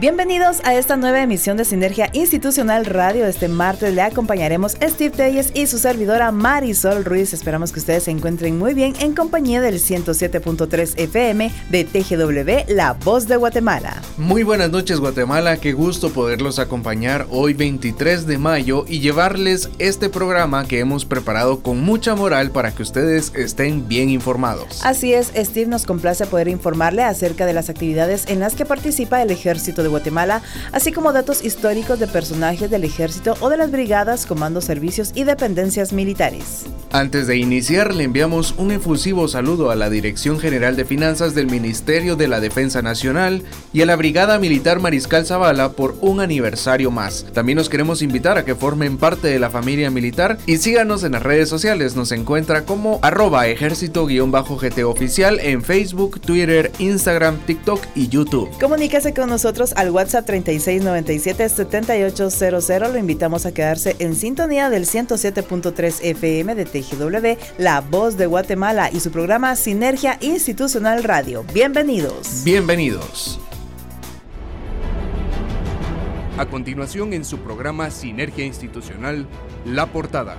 Bienvenidos a esta nueva emisión de Sinergia Institucional Radio. Este martes le acompañaremos Steve Telles y su servidora Marisol Ruiz. Esperamos que ustedes se encuentren muy bien en compañía del 107.3 FM de TGW, La Voz de Guatemala. Muy buenas noches Guatemala, qué gusto poderlos acompañar hoy 23 de mayo y llevarles este programa que hemos preparado con mucha moral para que ustedes estén bien informados. Así es, Steve nos complace poder informarle acerca de las actividades en las que participa el ejército de Guatemala, así como datos históricos de personajes del ejército o de las brigadas, comandos, servicios y dependencias militares. Antes de iniciar, le enviamos un efusivo saludo a la Dirección General de Finanzas del Ministerio de la Defensa Nacional y a la Brigada Militar Mariscal Zavala por un aniversario más. También nos queremos invitar a que formen parte de la familia militar y síganos en las redes sociales. Nos encuentra como arroba ejército-gt oficial en Facebook, Twitter, Instagram, TikTok y YouTube. Comuníquese con nosotros al WhatsApp 3697-7800. Lo invitamos a quedarse en sintonía del 107.3 FM de La Voz de Guatemala y su programa Sinergia Institucional Radio. Bienvenidos. Bienvenidos. A continuación en su programa Sinergia Institucional, La Portada.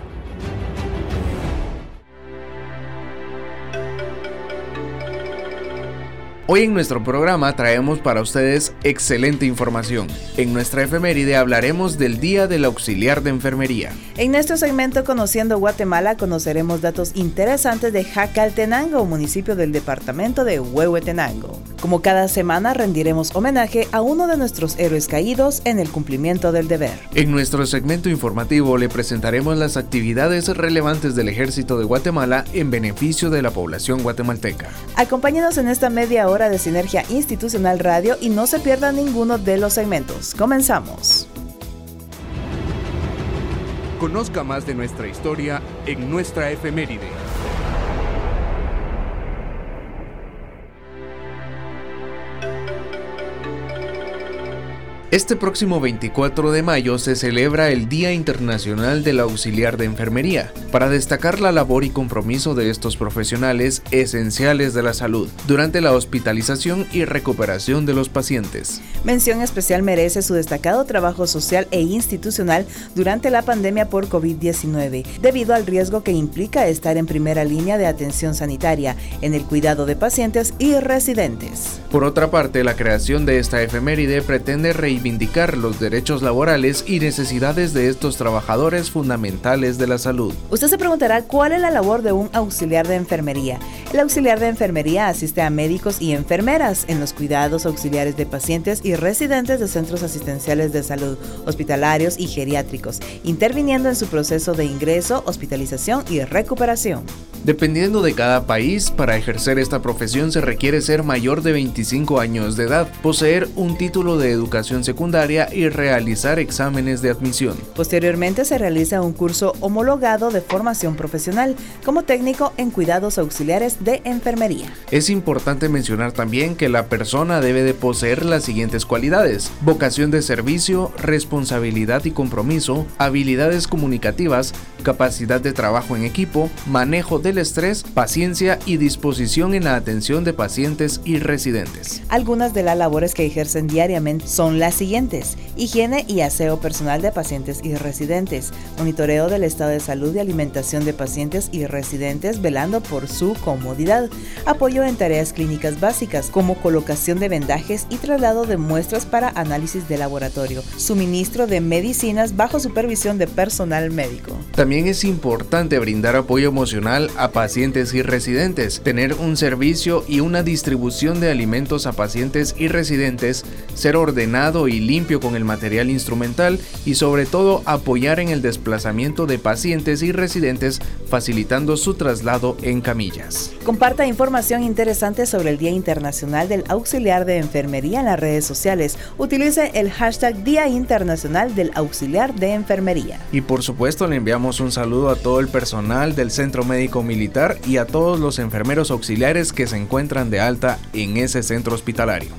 Hoy en nuestro programa traemos para ustedes excelente información. En nuestra efeméride hablaremos del Día del Auxiliar de Enfermería. En nuestro segmento Conociendo Guatemala conoceremos datos interesantes de Jacaltenango, municipio del departamento de Huehuetenango. Como cada semana rendiremos homenaje a uno de nuestros héroes caídos en el cumplimiento del deber. En nuestro segmento informativo le presentaremos las actividades relevantes del Ejército de Guatemala en beneficio de la población guatemalteca. Acompáñenos en esta media hora de Sinergia Institucional Radio y no se pierda ninguno de los segmentos. Comenzamos. Conozca más de nuestra historia en nuestra efeméride. Este próximo 24 de mayo se celebra el Día Internacional del Auxiliar de Enfermería, para destacar la labor y compromiso de estos profesionales esenciales de la salud durante la hospitalización y recuperación de los pacientes. Mención especial merece su destacado trabajo social e institucional durante la pandemia por COVID-19, debido al riesgo que implica estar en primera línea de atención sanitaria, en el cuidado de pacientes y residentes. Por otra parte, la creación de esta efeméride pretende reivindicar los derechos laborales y necesidades de estos trabajadores fundamentales de la salud. Usted se preguntará cuál es la labor de un auxiliar de enfermería. El auxiliar de enfermería asiste a médicos y enfermeras en los cuidados auxiliares de pacientes y residentes de centros asistenciales de salud, hospitalarios y geriátricos, interviniendo en su proceso de ingreso, hospitalización y recuperación. Dependiendo de cada país, para ejercer esta profesión se requiere ser mayor de 25 años de edad, poseer un título de educación secundaria y realizar exámenes de admisión. Posteriormente se realiza un curso homologado de formación profesional como técnico en cuidados auxiliares de enfermería. Es importante mencionar también que la persona debe de poseer las siguientes cualidades: vocación de servicio, responsabilidad y compromiso, habilidades comunicativas, capacidad de trabajo en equipo, manejo del estrés, paciencia y disposición en la atención de pacientes y residentes. Algunas de las labores que ejercen diariamente son las siguientes: higiene y aseo personal de pacientes y residentes, monitoreo del estado de salud y alimentación de pacientes y residentes velando por su comodidad, apoyo en tareas clínicas básicas como colocación de vendajes y traslado de muestras para análisis de laboratorio, suministro de medicinas bajo supervisión de personal médico. También es importante brindar apoyo emocional a pacientes y residentes, tener un servicio y una distribución de alimentos a pacientes y residentes, ser ordenado y limpio con el material instrumental y sobre todo apoyar en el desplazamiento de pacientes y residentes facilitando su traslado en camillas. Comparta información interesante sobre el Día Internacional del Auxiliar de Enfermería en las redes sociales. Utilice el hashtag Día Internacional del Auxiliar de Enfermería. Y por supuesto le enviamos un saludo a todo el personal del Centro Médico Militar y a todos los enfermeros auxiliares que se encuentran de alta en ese centro hospitalario.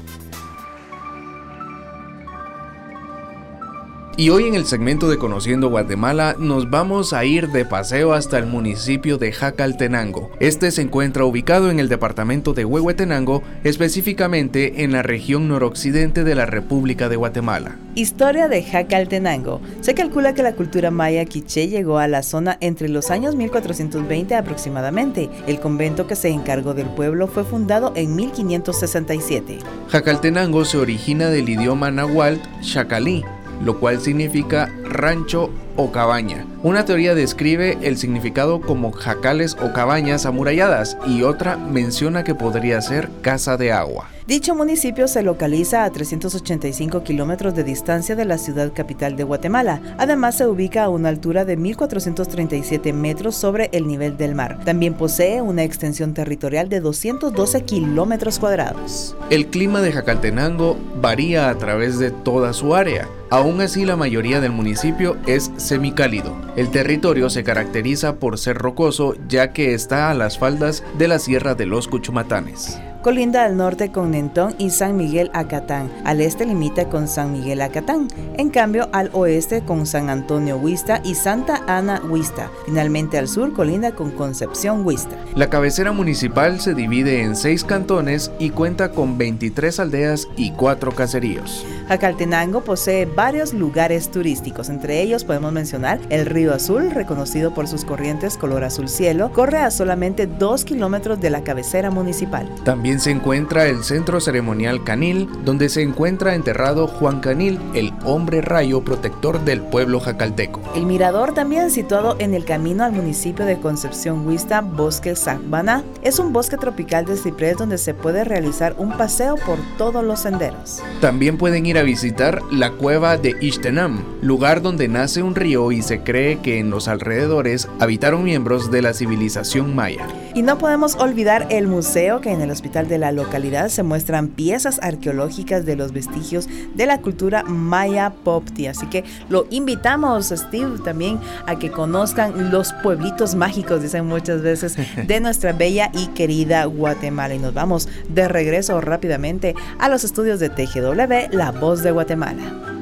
Y hoy en el segmento de Conociendo Guatemala nos vamos a ir de paseo hasta el municipio de Jacaltenango. Este se encuentra ubicado en el departamento de Huehuetenango, específicamente en la región noroccidente de la República de Guatemala. Historia de Jacaltenango. Se calcula que la cultura maya quiché llegó a la zona entre los años 1420 aproximadamente. El convento que se encargó del pueblo fue fundado en 1567. Jacaltenango se origina del idioma nahuatl chacalí, lo cual significa rancho o cabaña. Una teoría describe el significado como jacales o cabañas amuralladas y otra menciona que podría ser casa de agua. Dicho municipio se localiza a 385 kilómetros de distancia de la ciudad capital de Guatemala. Además se ubica a una altura de 1.437 metros sobre el nivel del mar. También posee una extensión territorial de 212 kilómetros cuadrados. El clima de Jacaltenango varía a través de toda su área. Aún así la mayoría del municipio es semicálido. El territorio se caracteriza por ser rocoso ya que está a las faldas de la Sierra de los Cuchumatanes. Colinda al norte con Nentón y San Miguel Acatán. Al este limita con San Miguel Acatán. En cambio, al oeste con San Antonio Huista y Santa Ana Huista. Finalmente al sur colinda con Concepción Huista. La cabecera municipal se divide en seis cantones y cuenta con 23 aldeas y cuatro caseríos. Jacaltenango posee varios lugares turísticos. Entre ellos podemos mencionar el Río Azul, reconocido por sus corrientes color azul cielo, corre a solamente 2 kilómetros de la cabecera municipal. También se encuentra el Centro Ceremonial Canil, donde se encuentra enterrado Juan Canil, el hombre rayo protector del pueblo jacalteco. El mirador, también situado en el camino al municipio de Concepción Huista, Bosque Sacbana, es un bosque tropical de ciprés donde se puede realizar un paseo por todos los senderos. También pueden ir a visitar la cueva de Ixtenam, lugar donde nace un río y se cree que en los alrededores habitaron miembros de la civilización maya. Y no podemos olvidar el museo que en el hospital de la localidad se muestran piezas arqueológicas de los vestigios de la cultura maya popti. Así que lo invitamos, Steve, también a que conozcan los pueblitos mágicos, dicen muchas veces, de nuestra bella y querida Guatemala. Y nos vamos de regreso rápidamente a los estudios de TGW, La Voz de Guatemala.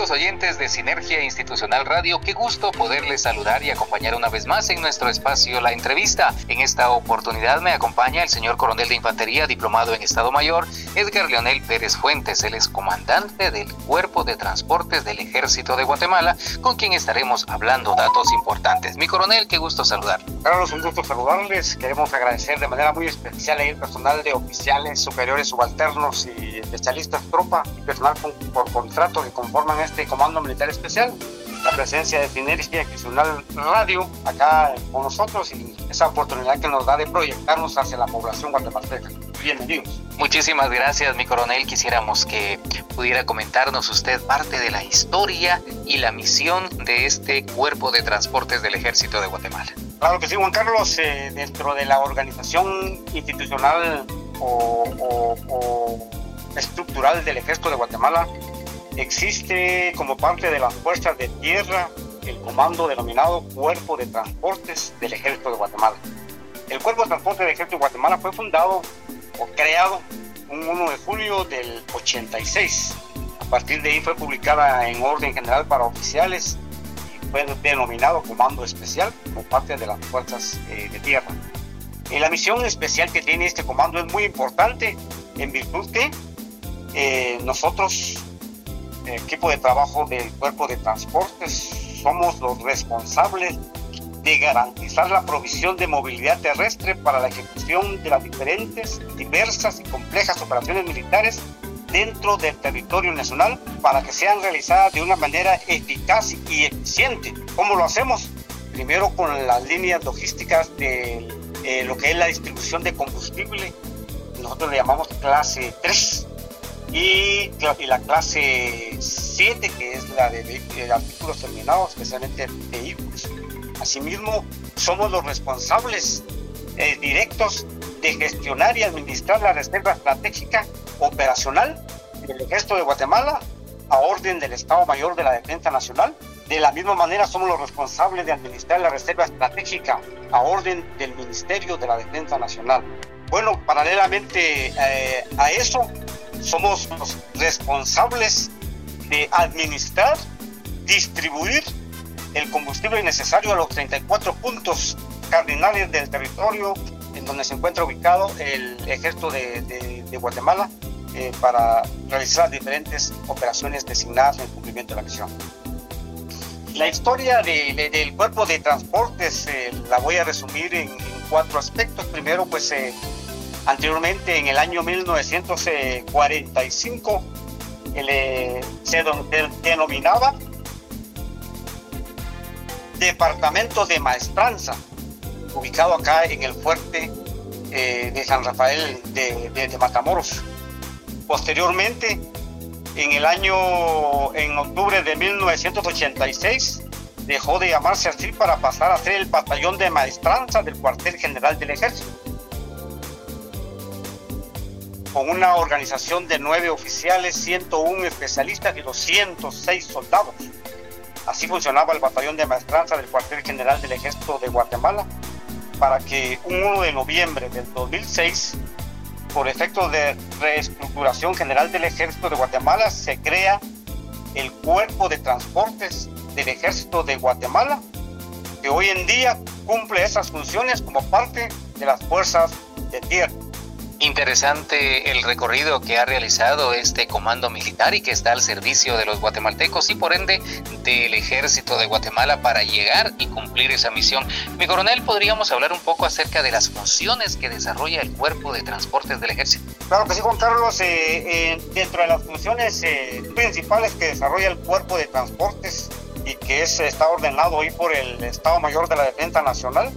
Amigos oyentes de Sinergia Institucional Radio, qué gusto poderles saludar y acompañar una vez más en nuestro espacio La Entrevista. En esta oportunidad me acompaña el señor coronel de infantería, diplomado en Estado Mayor, Edgar Leonel Pérez Fuentes. Él es comandante del Cuerpo de Transportes del Ejército de Guatemala, con quien estaremos hablando datos importantes. Mi coronel, qué gusto saludar. Carlos, un gusto saludarles. Queremos agradecer de manera muy especial al personal de oficiales superiores, subalternos y especialistas tropa y personal por contrato que conforman este Comando Militar Especial, la presencia de Sinergia Institucional Radio acá con nosotros y esa oportunidad que nos da de proyectarnos hacia la población guatemalteca. Bienvenidos. Muchísimas gracias, mi coronel. Quisiéramos que pudiera comentarnos usted parte de la historia y la misión de este Cuerpo de Transportes del Ejército de Guatemala. Claro que sí, Juan Carlos. Eh, dentro de la organización institucional o, o estructural del Ejército de Guatemala, Existe como parte de las fuerzas de tierra el comando denominado Cuerpo de Transportes del Ejército de Guatemala. El Cuerpo de Transportes del Ejército de Guatemala fue fundado o creado un 1 de julio del 86. A partir de ahí fue publicada en orden general para oficiales y fue denominado Comando Especial como parte de las fuerzas eh, de tierra. Y la misión especial que tiene este comando es muy importante en virtud que eh, nosotros equipo de trabajo del cuerpo de transportes somos los responsables de garantizar la provisión de movilidad terrestre para la ejecución de las diferentes, diversas y complejas operaciones militares dentro del territorio nacional para que sean realizadas de una manera eficaz y eficiente. ¿Cómo lo hacemos? Primero con las líneas logísticas de eh, lo que es la distribución de combustible, nosotros le llamamos clase 3, y, la clase 7, que es la de, artículos terminados, especialmente vehículos. Asimismo, somos los responsables eh, directos de gestionar y administrar la reserva estratégica operacional del Ejército de Guatemala a orden del Estado Mayor de la Defensa Nacional. De la misma manera somos los responsables de administrar la reserva estratégica a orden del Ministerio de la Defensa Nacional. Bueno, paralelamente eh, a eso, somos los responsables de administrar, distribuir el combustible necesario a los 34 puntos cardinales del territorio en donde se encuentra ubicado el ejército de, Guatemala eh, para realizar diferentes operaciones designadas en cumplimiento de la misión. La historia del cuerpo de transportes eh, la voy a resumir en, cuatro aspectos. Primero, pues eh, anteriormente en el año 1945 se denominaba Departamento de Maestranza ubicado acá en el fuerte eh, de San Rafael de, Matamoros. Posteriormente, en el año, en octubre de 1986, dejó de llamarse así para pasar a ser el batallón de maestranza del cuartel general del ejército. Con una organización de nueve oficiales, 101 especialistas y 206 soldados. Así funcionaba el batallón de maestranza del cuartel general del ejército de Guatemala para que un 1 de noviembre del 2006, por efecto de reestructuración general del Ejército de Guatemala, se crea el Cuerpo de Transportes del Ejército de Guatemala, que hoy en día cumple esas funciones como parte de las fuerzas de tierra. Interesante el recorrido que ha realizado este comando militar y que está al servicio de los guatemaltecos y por ende del ejército de Guatemala para llegar y cumplir esa misión. Mi coronel, ¿podríamos hablar un poco acerca de las funciones que desarrolla el cuerpo de transportes del ejército? Claro que sí, Juan Carlos. Eh, eh, dentro de las funciones eh, principales que desarrolla el cuerpo de transportes y que es, está ordenado hoy por el Estado Mayor de la Defensa Nacional,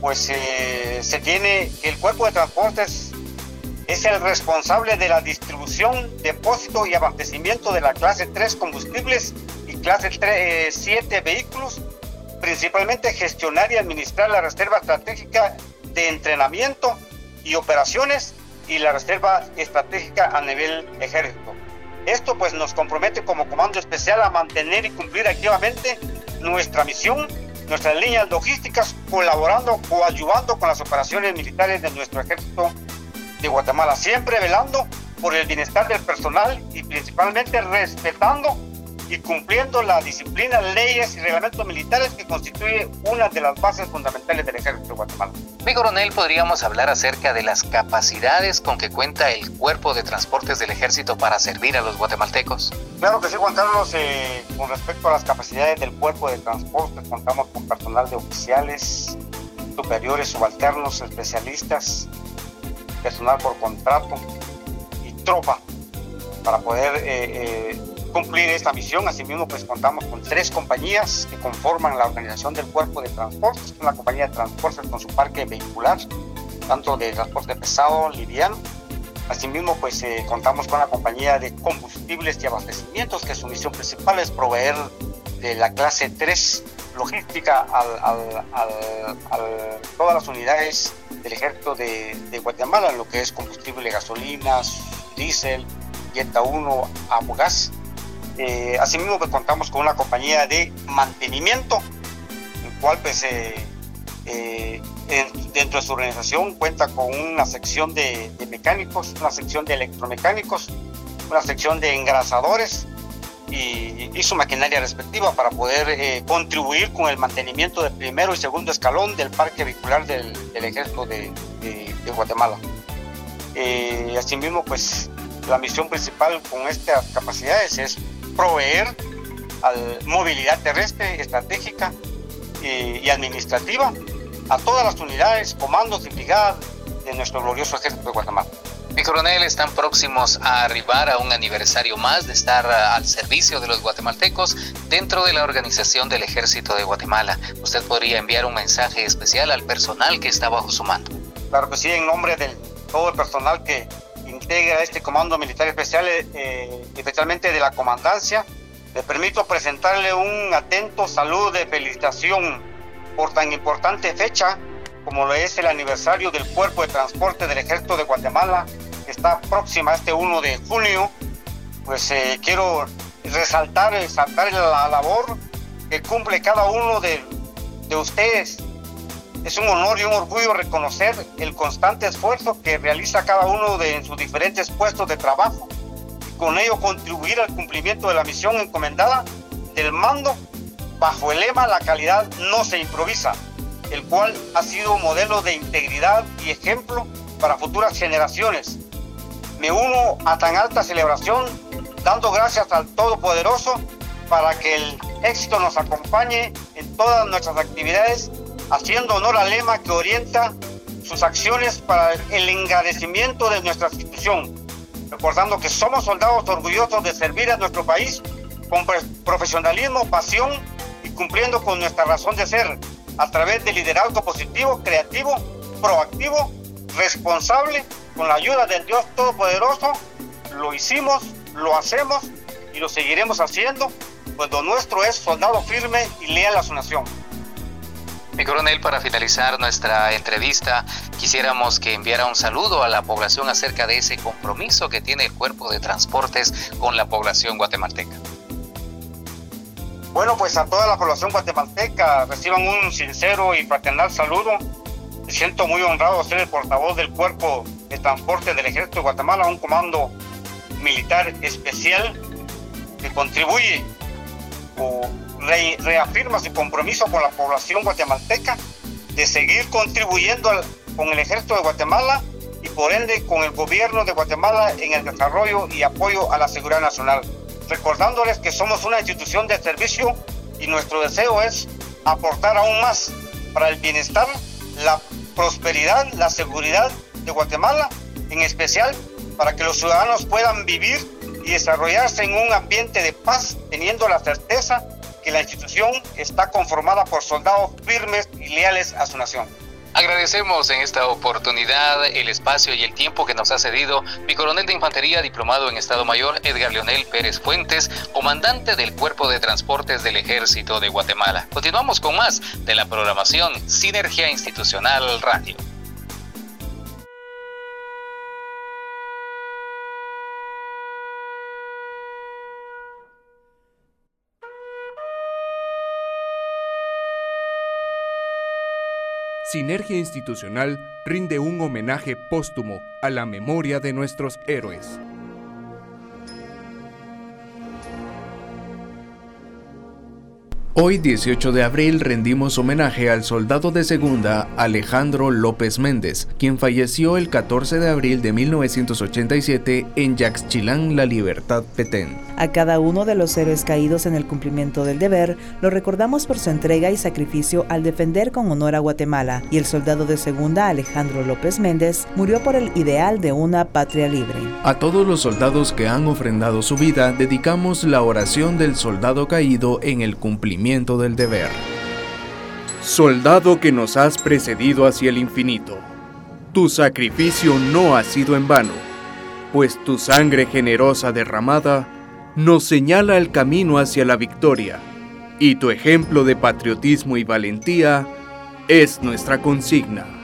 pues se tiene el cuerpo de transportes es el responsable de la distribución, depósito y abastecimiento de la clase 3 combustibles y clase 3, 7 eh, vehículos, principalmente gestionar y administrar la reserva estratégica de entrenamiento y operaciones y la reserva estratégica a nivel ejército. Esto pues nos compromete como comando especial a mantener y cumplir activamente nuestra misión, nuestras líneas logísticas, colaborando o ayudando con las operaciones militares de nuestro ejército de Guatemala, siempre velando por el bienestar del personal y principalmente respetando y cumpliendo la disciplina, leyes y reglamentos militares que constituye una de las bases fundamentales del ejército de Guatemala. Mi coronel, podríamos hablar acerca de las capacidades con que cuenta el cuerpo de transportes del ejército para servir a los guatemaltecos. Claro que sí, Juan Carlos. Eh, con respecto a las capacidades del cuerpo de transportes, contamos con personal de oficiales, superiores, subalternos, especialistas, personal por contrato y tropa para poder eh, eh, cumplir esta misión. Asimismo, pues contamos con tres compañías que conforman la organización del cuerpo de transportes, una compañía de transportes con su parque vehicular, tanto de transporte pesado, liviano. Asimismo, pues eh, contamos con la compañía de combustibles y abastecimientos, que su misión principal es proveer de la clase 3 logística a todas las unidades del ejército de, Guatemala, lo que es combustible, gasolinas, diésel, Yeta 1, Abogas. Eh, asimismo, pues, contamos con una compañía de mantenimiento, el cual pues, eh, eh, dentro de su organización cuenta con una sección de, de, mecánicos, una sección de electromecánicos, una sección de engrasadores, y, su maquinaria respectiva para poder eh, contribuir con el mantenimiento del primero y segundo escalón del parque vehicular del, ejército de, Guatemala. Eh, asimismo, pues la misión principal con estas capacidades es proveer al movilidad terrestre estratégica eh, y administrativa a todas las unidades, comandos y brigadas de nuestro glorioso ejército de Guatemala. Mi coronel, están próximos a arribar a un aniversario más de estar ah, al servicio de los guatemaltecos dentro de la organización del Ejército de Guatemala. ¿Usted podría enviar un mensaje especial al personal que está bajo su mando? Claro que sí, en nombre de todo el personal que integra este Comando Militar Especial, eh, especialmente de la Comandancia, le permito presentarle un atento saludo de felicitación por tan importante fecha como lo es el aniversario del Cuerpo de Transporte del Ejército de Guatemala, está próxima este 1 de junio, pues eh, quiero resaltar, resaltar la labor que cumple cada uno de, de ustedes. Es un honor y un orgullo reconocer el constante esfuerzo que realiza cada uno de sus diferentes puestos de trabajo y con ello contribuir al cumplimiento de la misión encomendada del mando bajo el lema La calidad no se improvisa, el cual ha sido modelo de integridad y ejemplo para futuras generaciones. Me uno a tan alta celebración dando gracias al Todopoderoso para que el éxito nos acompañe en todas nuestras actividades, haciendo honor al lema que orienta sus acciones para el engrandecimiento de nuestra institución, recordando que somos soldados orgullosos de servir a nuestro país con profesionalismo, pasión y cumpliendo con nuestra razón de ser a través de liderazgo positivo, creativo, proactivo, responsable, con la ayuda del Dios Todopoderoso, lo hicimos, lo hacemos y lo seguiremos haciendo, pues lo nuestro es soldado firme y leal a su nación. Mi coronel, para finalizar nuestra entrevista, quisiéramos que enviara un saludo a la población acerca de ese compromiso que tiene el cuerpo de transportes con la población guatemalteca. Bueno, pues a toda la población guatemalteca reciban un sincero y fraternal saludo. Me siento muy honrado de ser el portavoz del Cuerpo de Transporte del Ejército de Guatemala, un comando militar especial que contribuye o reafirma su compromiso con la población guatemalteca de seguir contribuyendo con el Ejército de Guatemala y por ende con el gobierno de Guatemala en el desarrollo y apoyo a la seguridad nacional. Recordándoles que somos una institución de servicio y nuestro deseo es aportar aún más para el bienestar, la prosperidad, la seguridad de Guatemala, en especial para que los ciudadanos puedan vivir y desarrollarse en un ambiente de paz, teniendo la certeza que la institución está conformada por soldados firmes y leales a su nación. Agradecemos en esta oportunidad el espacio y el tiempo que nos ha cedido mi coronel de infantería diplomado en Estado Mayor Edgar Leonel Pérez Fuentes, comandante del Cuerpo de Transportes del Ejército de Guatemala. Continuamos con más de la programación Sinergia Institucional Radio. Sinergia Institucional rinde un homenaje póstumo a la memoria de nuestros héroes. Hoy 18 de abril rendimos homenaje al soldado de segunda Alejandro López Méndez, quien falleció el 14 de abril de 1987 en Yaxchilán, La Libertad, Petén. A cada uno de los héroes caídos en el cumplimiento del deber, lo recordamos por su entrega y sacrificio al defender con honor a Guatemala, y el soldado de segunda Alejandro López Méndez murió por el ideal de una patria libre. A todos los soldados que han ofrendado su vida, dedicamos la oración del soldado caído en el cumplimiento del deber. Soldado que nos has precedido hacia el infinito, tu sacrificio no ha sido en vano, pues tu sangre generosa derramada nos señala el camino hacia la victoria, y tu ejemplo de patriotismo y valentía es nuestra consigna.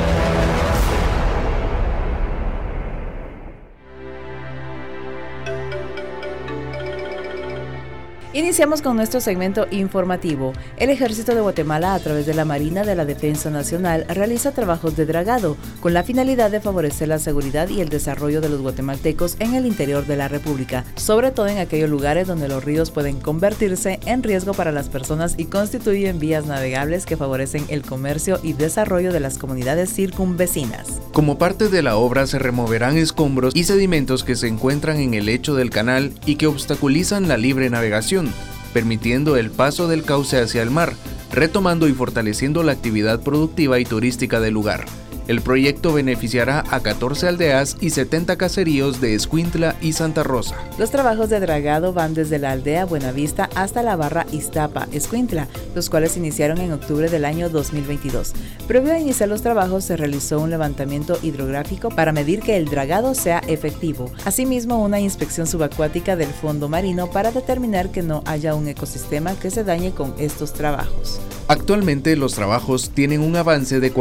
Iniciamos con nuestro segmento informativo. El Ejército de Guatemala, a través de la Marina de la Defensa Nacional, realiza trabajos de dragado con la finalidad de favorecer la seguridad y el desarrollo de los guatemaltecos en el interior de la República, sobre todo en aquellos lugares donde los ríos pueden convertirse en riesgo para las personas y constituyen vías navegables que favorecen el comercio y desarrollo de las comunidades circunvecinas. Como parte de la obra se removerán escombros y sedimentos que se encuentran en el lecho del canal y que obstaculizan la libre navegación permitiendo el paso del cauce hacia el mar, retomando y fortaleciendo la actividad productiva y turística del lugar. El proyecto beneficiará a 14 aldeas y 70 caseríos de Escuintla y Santa Rosa. Los trabajos de dragado van desde la aldea Buenavista hasta la barra Iztapa, Escuintla, los cuales iniciaron en octubre del año 2022. Previo a iniciar los trabajos se realizó un levantamiento hidrográfico para medir que el dragado sea efectivo. Asimismo, una inspección subacuática del fondo marino para determinar que no haya un ecosistema que se dañe con estos trabajos. Actualmente los trabajos tienen un avance de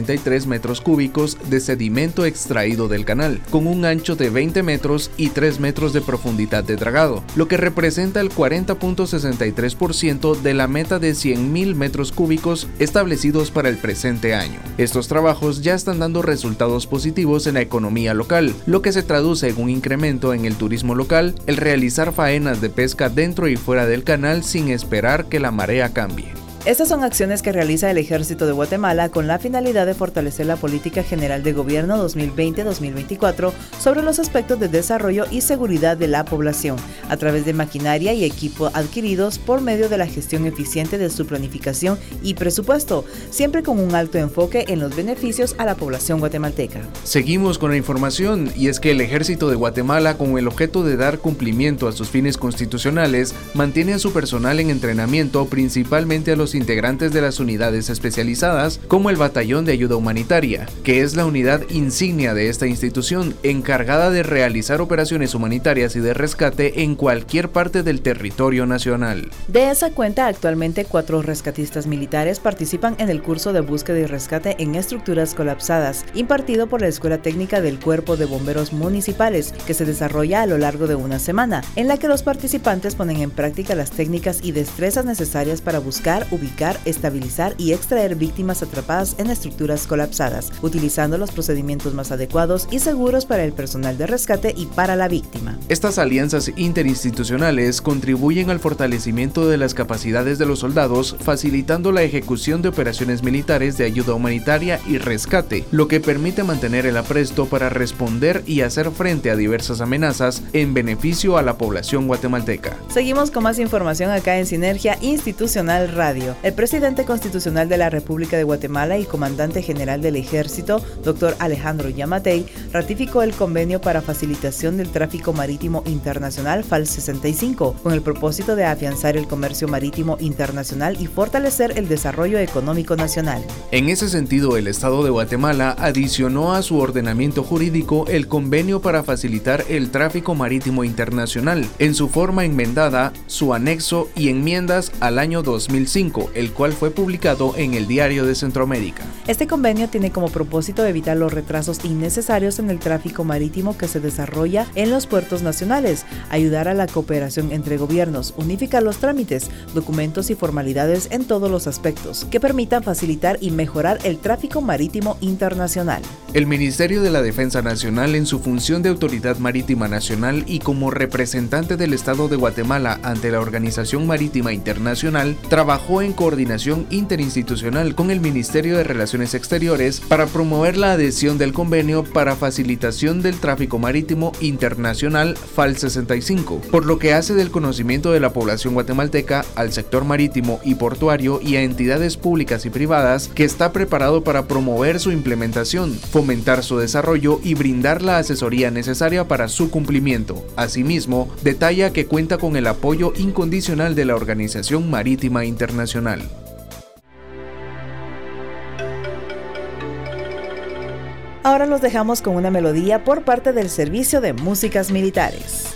40.633 metros cúbicos de sedimento extraído del canal, con un ancho de 20 metros y 3 metros de profundidad de dragado, lo que representa el 40.63% de la meta de 100.000 metros cúbicos establecidos para el presente año. Estos trabajos ya están dando resultados positivos en la economía local, lo que se traduce en un incremento en el turismo local, el realizar faenas de pesca dentro y fuera del canal sin esperar que la marea cambie. Estas son acciones que realiza el Ejército de Guatemala con la finalidad de fortalecer la política general de gobierno 2020-2024 sobre los aspectos de desarrollo y seguridad de la población, a través de maquinaria y equipo adquiridos por medio de la gestión eficiente de su planificación y presupuesto, siempre con un alto enfoque en los beneficios a la población guatemalteca. Seguimos con la información y es que el Ejército de Guatemala, con el objeto de dar cumplimiento a sus fines constitucionales, mantiene a su personal en entrenamiento principalmente a los integrantes de las unidades especializadas, como el Batallón de Ayuda Humanitaria, que es la unidad insignia de esta institución, encargada de realizar operaciones humanitarias y de rescate en cualquier parte del territorio nacional. De esa cuenta, actualmente cuatro rescatistas militares participan en el curso de búsqueda y rescate en estructuras colapsadas, impartido por la Escuela Técnica del Cuerpo de Bomberos Municipales, que se desarrolla a lo largo de una semana, en la que los participantes ponen en práctica las técnicas y destrezas necesarias para buscar, ubicar, estabilizar y extraer víctimas atrapadas en estructuras colapsadas, utilizando los procedimientos más adecuados y seguros para el personal de rescate y para la víctima. Estas alianzas interinstitucionales contribuyen al fortalecimiento de las capacidades de los soldados, facilitando la ejecución de operaciones militares de ayuda humanitaria y rescate, lo que permite mantener el apresto para responder y hacer frente a diversas amenazas en beneficio a la población guatemalteca. Seguimos con más información acá en Sinergia Institucional Radio. El presidente constitucional de la República de Guatemala y comandante general del Ejército, doctor Alejandro Yamatei, ratificó el convenio para facilitación del tráfico marítimo internacional FAL 65, con el propósito de afianzar el comercio marítimo internacional y fortalecer el desarrollo económico nacional. En ese sentido, el Estado de Guatemala adicionó a su ordenamiento jurídico el convenio para facilitar el tráfico marítimo internacional, en su forma enmendada, su anexo y enmiendas al año 2005 el cual fue publicado en el Diario de Centroamérica. Este convenio tiene como propósito evitar los retrasos innecesarios en el tráfico marítimo que se desarrolla en los puertos nacionales, ayudar a la cooperación entre gobiernos, unificar los trámites, documentos y formalidades en todos los aspectos que permitan facilitar y mejorar el tráfico marítimo internacional. El Ministerio de la Defensa Nacional en su función de Autoridad Marítima Nacional y como representante del Estado de Guatemala ante la Organización Marítima Internacional, trabajó en coordinación interinstitucional con el Ministerio de Relaciones Exteriores para promover la adhesión del convenio para facilitación del tráfico marítimo internacional FAL 65, por lo que hace del conocimiento de la población guatemalteca al sector marítimo y portuario y a entidades públicas y privadas que está preparado para promover su implementación, fomentar su desarrollo y brindar la asesoría necesaria para su cumplimiento. Asimismo, detalla que cuenta con el apoyo incondicional de la Organización Marítima Internacional. Ahora los dejamos con una melodía por parte del Servicio de Músicas Militares.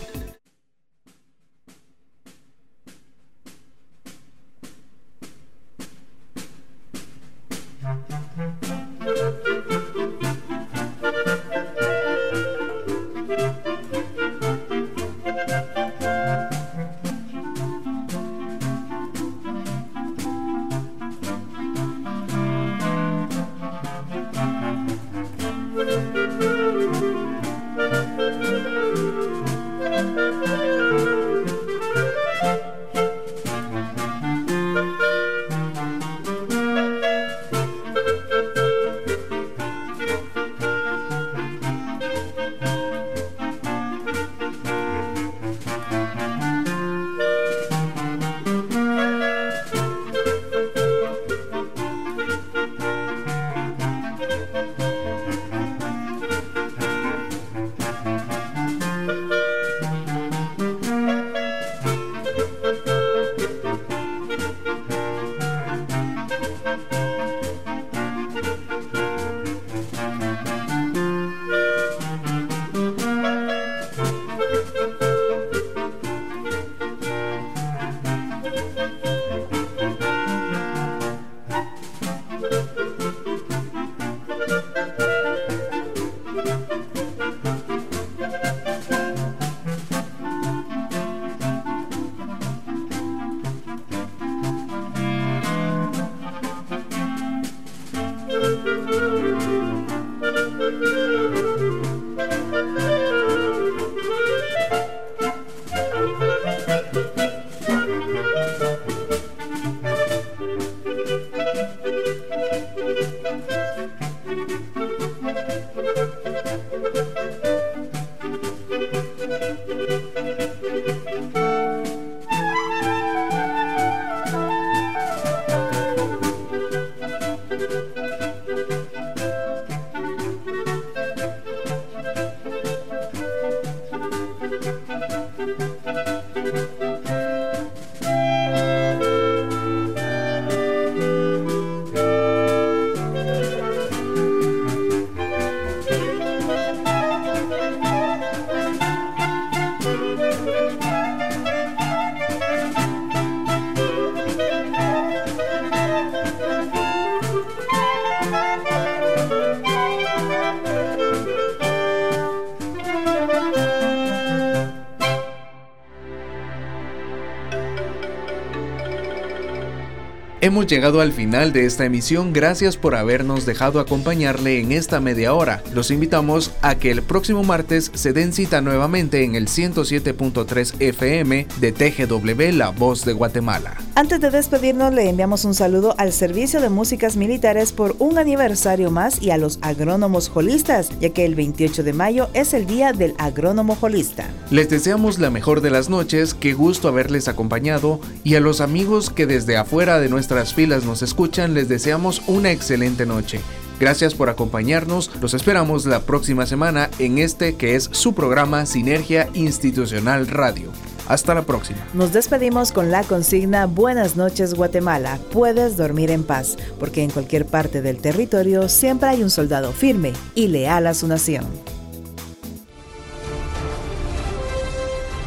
Hemos llegado al final de esta emisión, gracias por habernos dejado acompañarle en esta media hora. Los invitamos a que el próximo martes se den cita nuevamente en el 107.3 FM de TGW La Voz de Guatemala. Antes de despedirnos le enviamos un saludo al Servicio de Músicas Militares por un aniversario más y a los agrónomos holistas, ya que el 28 de mayo es el Día del Agrónomo Holista. Les deseamos la mejor de las noches, qué gusto haberles acompañado y a los amigos que desde afuera de nuestra filas nos escuchan, les deseamos una excelente noche. Gracias por acompañarnos, los esperamos la próxima semana en este que es su programa Sinergia Institucional Radio. Hasta la próxima. Nos despedimos con la consigna Buenas noches Guatemala, puedes dormir en paz, porque en cualquier parte del territorio siempre hay un soldado firme y leal a su nación.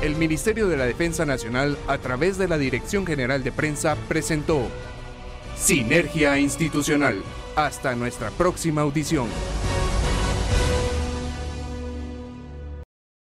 El Ministerio de la Defensa Nacional, a través de la Dirección General de Prensa, presentó Sinergia Institucional. Hasta nuestra próxima audición.